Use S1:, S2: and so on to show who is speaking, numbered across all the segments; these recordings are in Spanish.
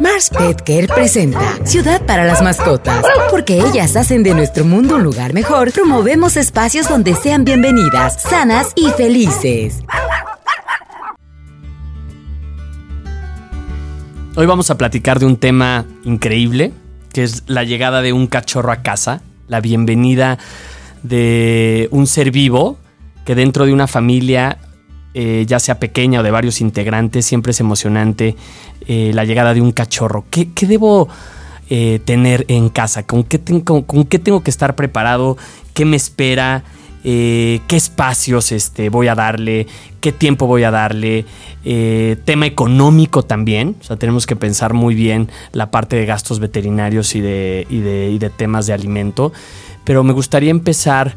S1: Mars Pet Care presenta Ciudad para las mascotas. Porque ellas hacen de nuestro mundo un lugar mejor, promovemos espacios donde sean bienvenidas, sanas y felices.
S2: Hoy vamos a platicar de un tema increíble, que es la llegada de un cachorro a casa, la bienvenida de un ser vivo que dentro de una familia, eh, ya sea pequeña o de varios integrantes, siempre es emocionante eh, la llegada de un cachorro. ¿Qué, debo eh, tener en casa? ¿Con qué, ¿Con qué tengo que estar preparado? ¿Qué me espera? qué espacios este, voy a darle, qué tiempo voy a darle, tema económico también, o sea, tenemos que pensar muy bien la parte de gastos veterinarios y de, y de temas de alimento, pero me gustaría empezar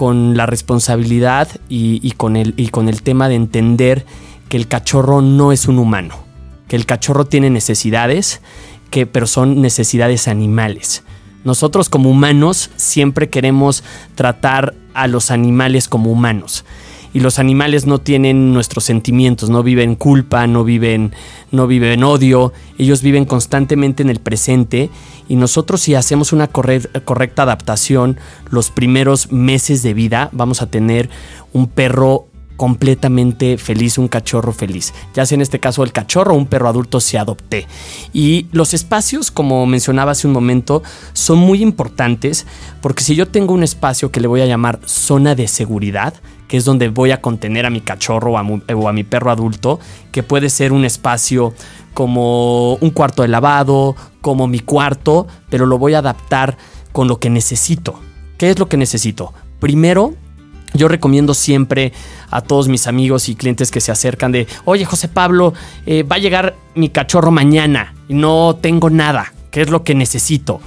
S2: con la responsabilidad y, con el, y con el tema de entender que el cachorro no es un humano, que el cachorro tiene necesidades, que, pero son necesidades animales. Nosotros como humanos siempre queremos tratar a los animales como humanos y los animales no tienen nuestros sentimientos, no viven culpa, no viven, no viven odio, ellos viven constantemente en el presente y nosotros si hacemos una correcta adaptación los primeros meses de vida vamos a tener un perro completamente feliz, un cachorro feliz. Ya sea en este caso el cachorro o un perro adulto se adopté. Y los espacios, como mencionaba hace un momento, son muy importantes porque si yo tengo un espacio que le voy a llamar zona de seguridad, que es donde voy a contener a mi cachorro o a, mi, perro adulto, que puede ser un espacio como un cuarto de lavado, como mi cuarto, pero lo voy a adaptar con lo que necesito. ¿Qué es lo que necesito? Primero, yo recomiendo siempre a todos mis amigos y clientes que se acercan de, oye José Pablo, eh, va a llegar mi cachorro mañana y no tengo nada. ¿Qué es lo que necesito?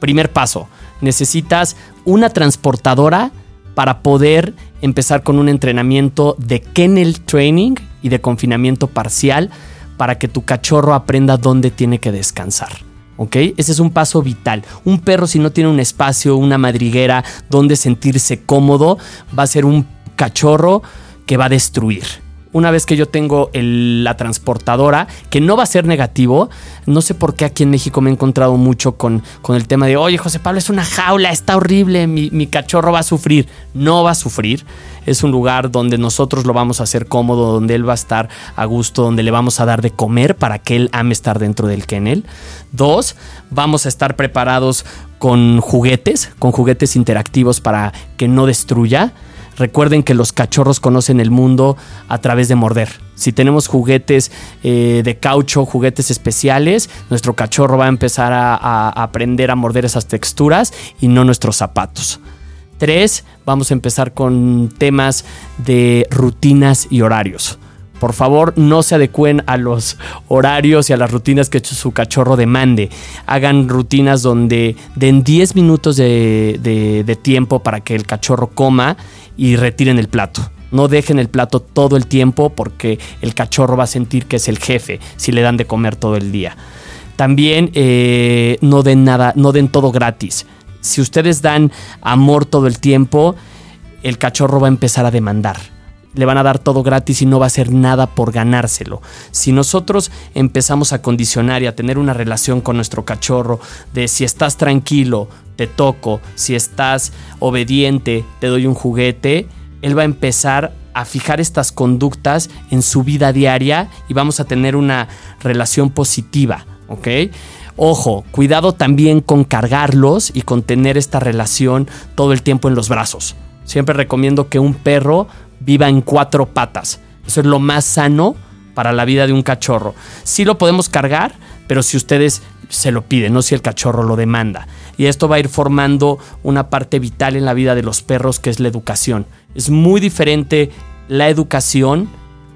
S2: Primer paso, necesitas una transportadora para poder empezar con un entrenamiento de kennel training y de confinamiento parcial para que tu cachorro aprenda dónde tiene que descansar. ¿Ok? Ese es un paso vital. Un perro si no tiene un espacio, una madriguera donde sentirse cómodo, va a ser un cachorro que va a destruir una vez que yo tengo la transportadora, que no va a ser negativo, no sé por qué aquí en México me he encontrado mucho con, con el tema de, oye José Pablo, es una jaula, está horrible, mi, mi, cachorro va a sufrir. No va a sufrir, es un lugar donde nosotros lo vamos a hacer cómodo, donde él va a estar a gusto, donde le vamos a dar de comer para que él ame estar dentro del kennel. Dos, vamos a estar preparados con juguetes, con juguetes interactivos para que no destruya. Recuerden que los cachorros conocen el mundo a través de morder. Si tenemos juguetes eh, de caucho, juguetes especiales, nuestro cachorro va a empezar a, aprender a morder esas texturas y no nuestros zapatos. Tres, vamos a empezar con temas de rutinas y horarios. Por favor, no se adecuen a los horarios y a las rutinas que su cachorro demande. Hagan rutinas donde den 10 minutos de tiempo para que el cachorro coma y retiren el plato. No dejen el plato todo el tiempo porque el cachorro va a sentir que es el jefe si le dan de comer todo el día. También eh, no den nada, no den todo gratis. Si ustedes dan amor todo el tiempo, el cachorro va a empezar a demandar. Le van a dar todo gratis y no va a hacer nada por ganárselo. Si nosotros empezamos a condicionar y a tener una relación con nuestro cachorro de si estás tranquilo, te toco, si estás obediente, te doy un juguete, él va a empezar a fijar estas conductas en su vida diaria y vamos a tener una relación positiva, ¿ok? Ojo, cuidado también con cargarlos y con tener esta relación todo el tiempo en los brazos. Siempre recomiendo que un perro viva en cuatro patas. Eso es lo más sano para la vida de un cachorro. Sí lo podemos cargar, pero si ustedes se lo piden, no si el cachorro lo demanda. Y esto va a ir formando una parte vital en la vida de los perros, que es la educación. Es muy diferente la educación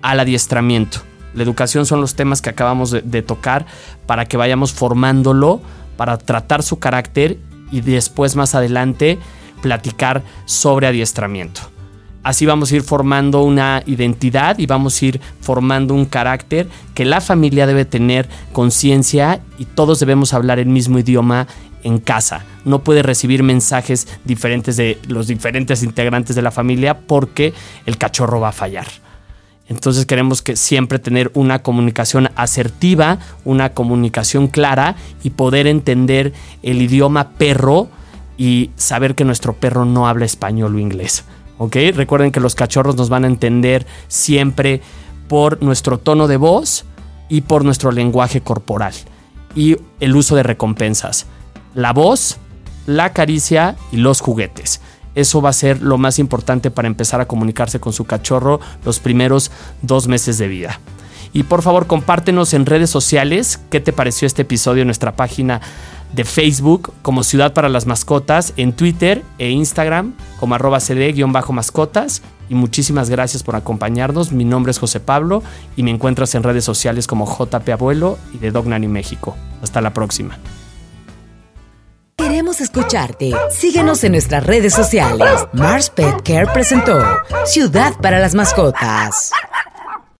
S2: al adiestramiento. La educación son los temas que acabamos de, de tocar para que vayamos formándolo, para tratar su carácter y después más adelante platicar sobre adiestramiento. Así vamos a ir formando una identidad y vamos a ir formando un carácter que la familia debe tener conciencia y todos debemos hablar el mismo idioma en casa. No puede recibir mensajes diferentes de los diferentes integrantes de la familia porque el cachorro va a fallar. Entonces queremos que siempre tener una comunicación asertiva, una comunicación clara y poder entender el idioma perro y saber que nuestro perro no habla español o inglés. ¿Ok? Recuerden que los cachorros nos van a entender siempre por nuestro tono de voz y por nuestro lenguaje corporal y el uso de recompensas. La voz, la caricia y los juguetes. Eso va a ser lo más importante para empezar a comunicarse con su cachorro los primeros dos meses de vida. Y por favor compártenos en redes sociales qué te pareció este episodio en nuestra página de Facebook como Ciudad para las Mascotas, en Twitter e Instagram como arroba cd-mascotas. Y muchísimas gracias por acompañarnos. Mi nombre es José Pablo y me encuentras en redes sociales como JP Abuelo y de Dog Nanny México. Hasta la próxima.
S1: Queremos escucharte. Síguenos en nuestras redes sociales. Mars Pet Care presentó Ciudad para las Mascotas.